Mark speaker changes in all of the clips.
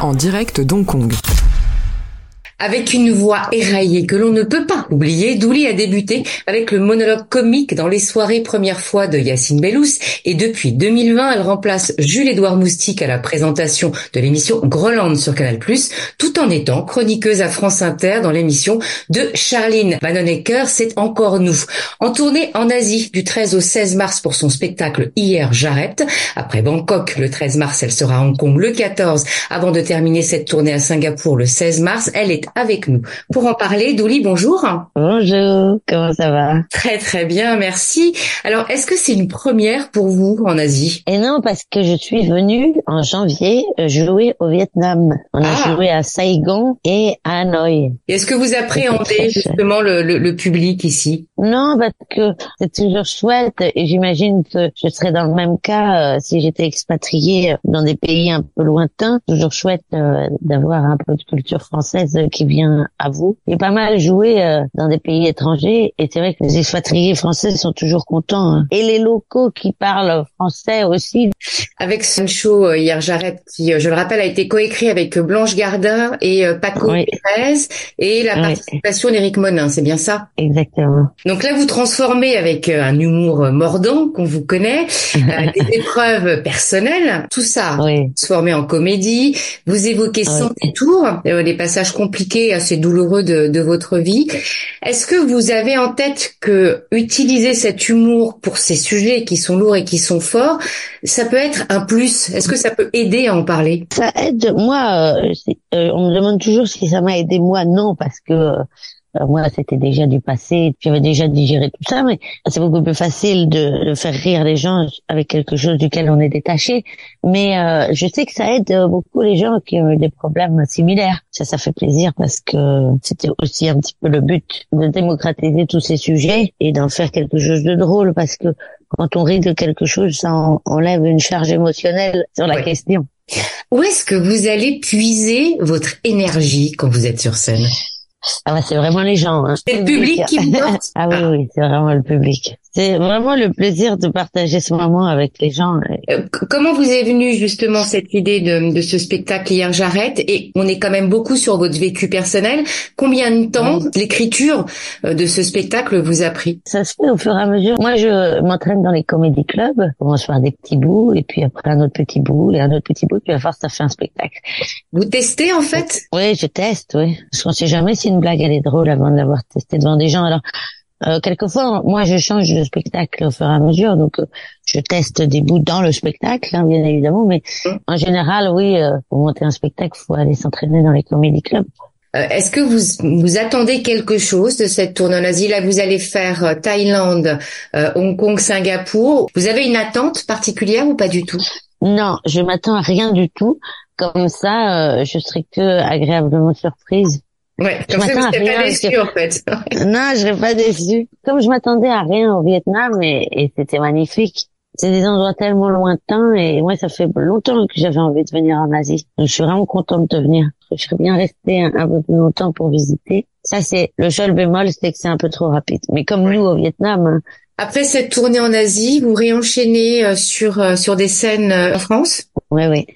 Speaker 1: en direct d'Hong Kong.
Speaker 2: Avec une voix éraillée que l'on ne peut pas oublier, Douli a débuté avec le monologue comique dans les soirées première fois de Yacine Bellous et depuis 2020, elle remplace Jules-Édouard Moustique à la présentation de l'émission Groland sur Canal+, tout en étant chroniqueuse à France Inter dans l'émission de Charline Vanhoenacker, C'est encore nous. En tournée en Asie du 13 au 16 mars pour son spectacle Hier j'arrête. Après Bangkok le 13 mars, elle sera à Hong Kong le 14 avant de terminer cette tournée à Singapour le 16 mars. Elle est avec nous. Pour en parler, Douli, bonjour.
Speaker 3: Bonjour, comment ça va?
Speaker 2: Très très bien, merci. Alors, est-ce que c'est une première pour vous en Asie?
Speaker 3: Et non, parce que je suis venue en janvier euh, jouer au Vietnam. On a ah. joué à Saigon et à Hanoï.
Speaker 2: Est-ce que vous appréhendez justement le, le, public ici?
Speaker 3: Non, parce que c'est toujours chouette et j'imagine que je serais dans le même cas euh, si j'étais expatriée dans des pays un peu lointains. Toujours chouette euh, d'avoir un peu de culture française qui vient à vous. J'ai pas mal joué euh, dans des pays étrangers et c'est vrai que les expatriés français sont toujours contents. Hein. Et les locaux qui parlent français aussi.
Speaker 2: Avec ce show euh, hier j'arrête qui, euh, je le rappelle, a été coécrit avec Blanche Gardin et Paco Pérez et la participation d'Éric Monin, c'est bien ça?
Speaker 3: Exactement.
Speaker 2: Donc là vous transformez avec un humour mordant qu'on vous connaît, des épreuves personnelles, tout ça transformé en comédie. Vous évoquez sans détour les passages compliqués assez douloureux de, de votre vie. Est-ce que vous avez en tête que utiliser cet humour pour ces sujets qui sont lourds et qui sont forts, ça peut être un plus? Est-ce que ça peut aider à en parler?
Speaker 3: Ça aide. Moi, euh, euh, on me demande toujours si ça m'a aidé. Moi, non, parce que euh, moi, c'était déjà du passé, j'avais déjà digéré tout ça, mais c'est beaucoup plus facile de, de, faire rire les gens avec quelque chose duquel on est détaché. Mais euh, je sais que ça aide beaucoup les gens qui ont eu des problèmes similaires. Ça, ça fait plaisir parce que c'était aussi un petit peu le but de démocratiser tous ces sujets et d'en faire quelque chose de drôle parce que quand on rit de quelque chose, ça enlève une charge émotionnelle sur la question.
Speaker 2: Où est-ce que vous allez puiser votre énergie quand vous êtes sur scène?
Speaker 3: Ah c'est vraiment les gens. Hein.
Speaker 2: C'est le public qui vous porte.
Speaker 3: Ah oui, oui, c'est vraiment le public. C'est vraiment le plaisir de partager ce moment avec les gens.
Speaker 2: Euh, comment vous est venue justement cette idée de, de ce spectacle hier j'arrête Et on est quand même beaucoup sur votre vécu personnel. Combien de temps l'écriture euh, de ce spectacle vous a pris?
Speaker 3: Ça se fait au fur et à mesure. Moi, je m'entraîne dans les comédie clubs. Je commence par des petits bouts et puis après un autre petit bout et un autre petit bout. Puis à force, ça fait un spectacle.
Speaker 2: Vous testez en fait?
Speaker 3: Oui, je teste. Oui, parce qu'on sait jamais si une blague elle est drôle avant de l'avoir testée devant des gens. Alors euh, quelquefois, moi, je change de spectacle au fur et à mesure, donc euh, je teste des bouts dans le spectacle, hein, bien évidemment, mais en général, oui, euh, pour monter un spectacle, faut aller s'entraîner dans les comédie clubs.
Speaker 2: Est-ce que vous vous attendez quelque chose de cette tournée en Asie Là, vous allez faire Thaïlande, Hong Kong, Singapour. Vous avez une attente particulière ou pas du tout?
Speaker 3: Non, je m'attends à rien du tout. Comme ça, je serai que agréablement surprise
Speaker 2: Ouais, comme ça, vous pas déçu, en fait.
Speaker 3: non, je serais pas déçu. Comme je m'attendais à rien au Vietnam et, et c'était magnifique. C'est des endroits tellement lointains et moi, ça fait longtemps que j'avais envie de venir en Asie. Donc, je suis vraiment contente de venir. Je serais bien restée un, peu plus longtemps pour visiter. Ça, c'est le seul bémol, c'est que c'est un peu trop rapide. Mais comme nous au Vietnam. Hein.
Speaker 2: Après cette tournée en Asie, vous réenchaînez euh, sur euh, sur des scènes euh, en France?
Speaker 3: Oui, oui.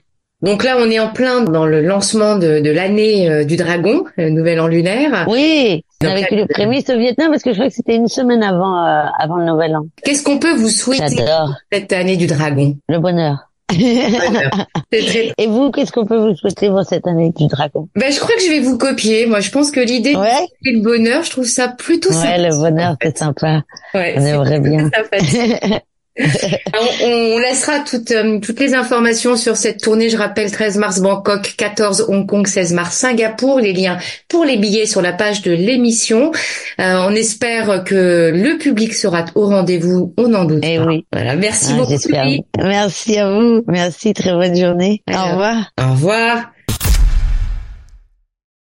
Speaker 2: Donc là, on est en plein dans le lancement de, de l'année euh, du dragon, le nouvel an lunaire.
Speaker 3: Oui, avec le prémisse au Vietnam parce que je crois que c'était une semaine avant euh, avant le nouvel an.
Speaker 2: Qu'est-ce qu'on peut vous souhaiter cette année du dragon?
Speaker 3: Le bonheur. Et vous, qu'est-ce qu'on peut vous souhaiter pour cette année du dragon?
Speaker 2: Ben, je crois que je vais vous copier. Moi, je pense que l'idée ouais. le bonheur, je trouve ça plutôt
Speaker 3: ouais,
Speaker 2: Ouais,
Speaker 3: le bonheur, c'est sympa. Ouais, on aimerait bien.
Speaker 2: on, laissera toutes, euh, toutes les informations sur cette tournée. Je rappelle 13 mars Bangkok, 14 Hong Kong, 16 mars Singapour. Les liens pour les billets sur la page de l'émission. Euh, on espère que le public sera au rendez-vous. On en doute.
Speaker 3: Eh oui.
Speaker 2: Voilà. Merci ah, beaucoup.
Speaker 3: Merci à vous. Merci. Très bonne journée. Au revoir.
Speaker 2: Au revoir.